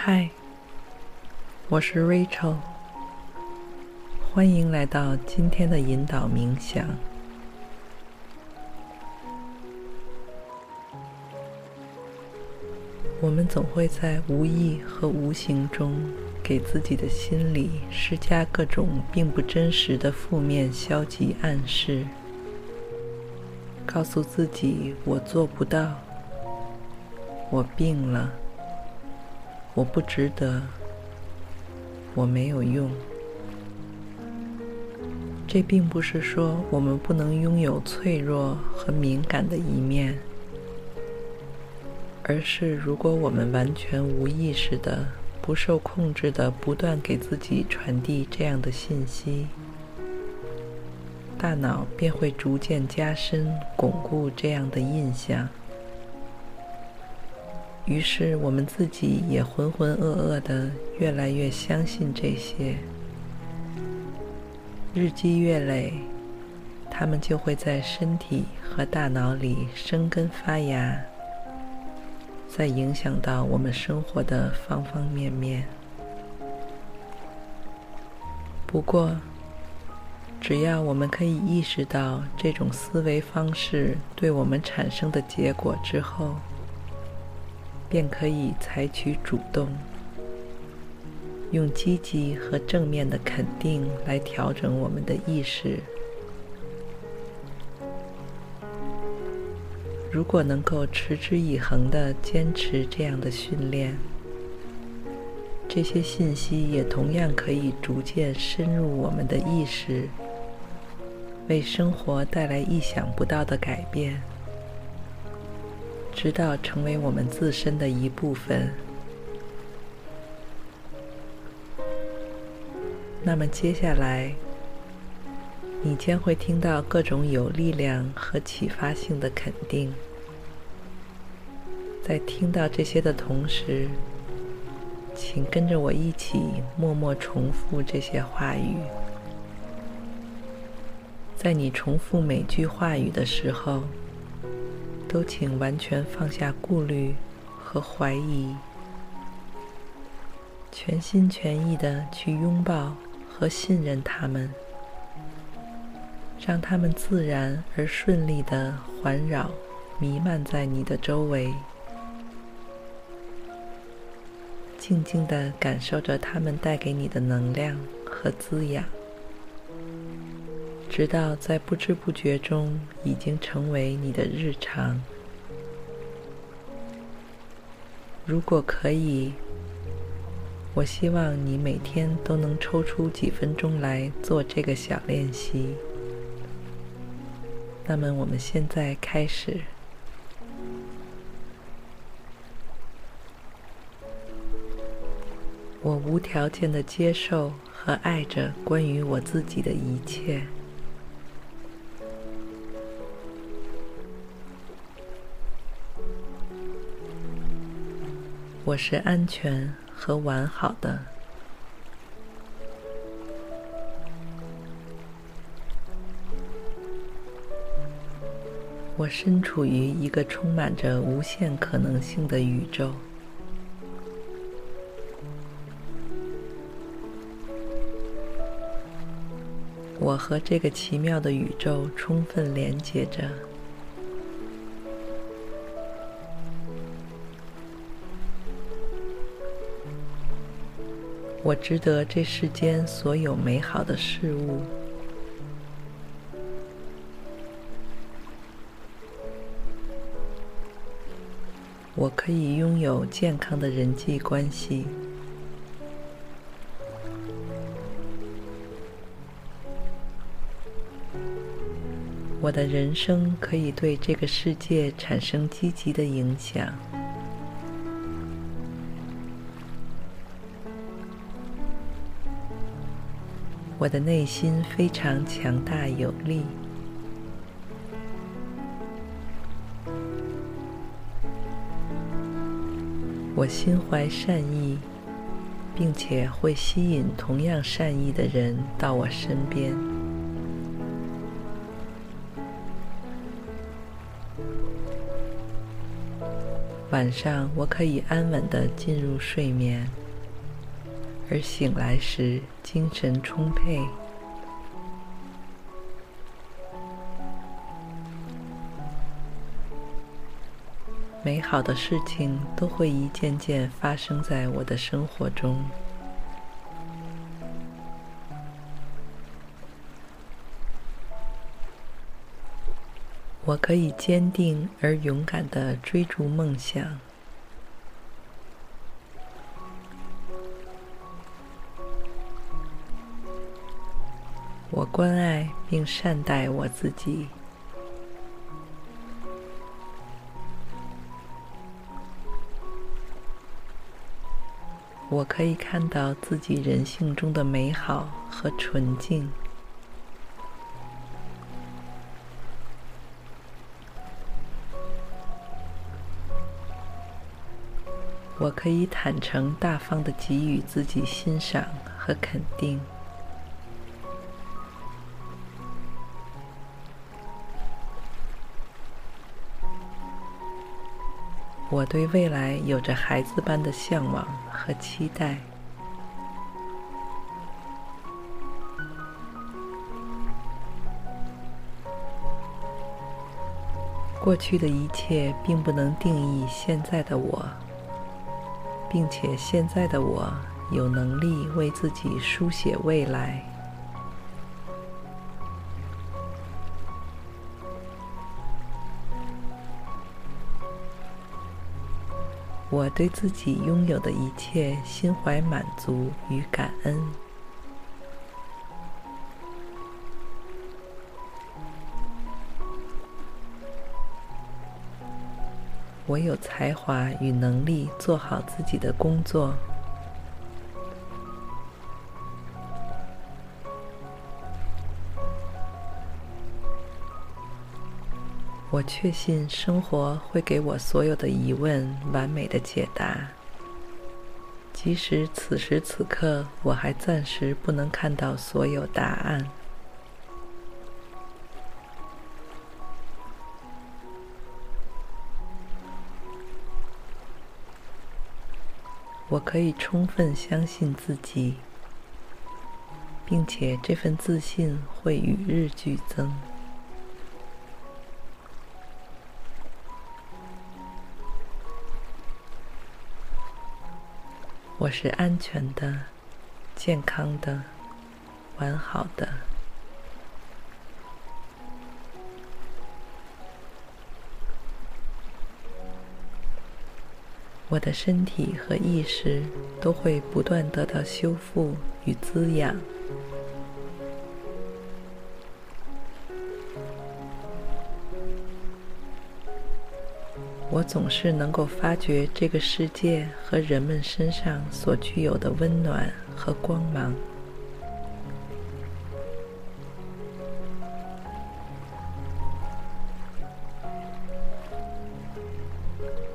嗨，我是 Rachel，欢迎来到今天的引导冥想。我们总会在无意和无形中给自己的心里施加各种并不真实的负面消极暗示，告诉自己我做不到，我病了。我不值得，我没有用。这并不是说我们不能拥有脆弱和敏感的一面，而是如果我们完全无意识的、不受控制的不断给自己传递这样的信息，大脑便会逐渐加深、巩固这样的印象。于是，我们自己也浑浑噩噩的越来越相信这些。日积月累，它们就会在身体和大脑里生根发芽，再影响到我们生活的方方面面。不过，只要我们可以意识到这种思维方式对我们产生的结果之后，便可以采取主动，用积极和正面的肯定来调整我们的意识。如果能够持之以恒地坚持这样的训练，这些信息也同样可以逐渐深入我们的意识，为生活带来意想不到的改变。直到成为我们自身的一部分。那么接下来，你将会听到各种有力量和启发性的肯定。在听到这些的同时，请跟着我一起默默重复这些话语。在你重复每句话语的时候，都请完全放下顾虑和怀疑，全心全意的去拥抱和信任他们，让他们自然而顺利的环绕、弥漫在你的周围，静静的感受着他们带给你的能量和滋养。直到在不知不觉中已经成为你的日常。如果可以，我希望你每天都能抽出几分钟来做这个小练习。那么，我们现在开始。我无条件的接受和爱着关于我自己的一切。我是安全和完好的。我身处于一个充满着无限可能性的宇宙。我和这个奇妙的宇宙充分连接着。我值得这世间所有美好的事物。我可以拥有健康的人际关系。我的人生可以对这个世界产生积极的影响。我的内心非常强大有力。我心怀善意，并且会吸引同样善意的人到我身边。晚上，我可以安稳地进入睡眠。而醒来时，精神充沛。美好的事情都会一件件发生在我的生活中。我可以坚定而勇敢的追逐梦想。关爱并善待我自己。我可以看到自己人性中的美好和纯净。我可以坦诚大方的给予自己欣赏和肯定。我对未来有着孩子般的向往和期待。过去的一切并不能定义现在的我，并且现在的我有能力为自己书写未来。我对自己拥有的一切心怀满足与感恩。我有才华与能力做好自己的工作。我确信生活会给我所有的疑问完美的解答，即使此时此刻我还暂时不能看到所有答案。我可以充分相信自己，并且这份自信会与日俱增。我是安全的、健康的、完好的。我的身体和意识都会不断得到修复与滋养。我总是能够发觉这个世界和人们身上所具有的温暖和光芒。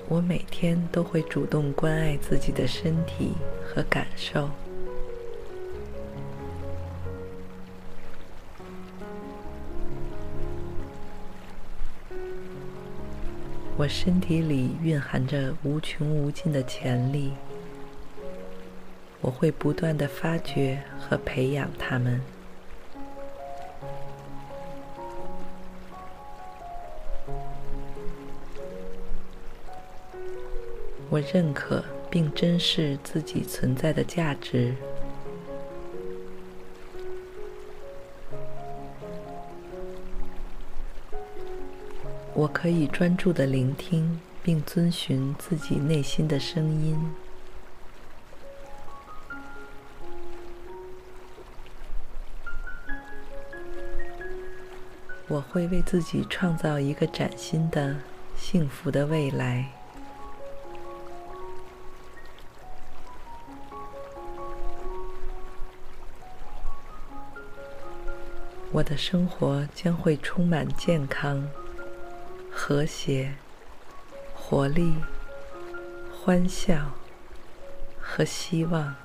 我每天都会主动关爱自己的身体和感受。我身体里蕴含着无穷无尽的潜力，我会不断的发掘和培养它们。我认可并珍视自己存在的价值。我可以专注地聆听，并遵循自己内心的声音。我会为自己创造一个崭新的、幸福的未来。我的生活将会充满健康、和谐、活力、欢笑和希望。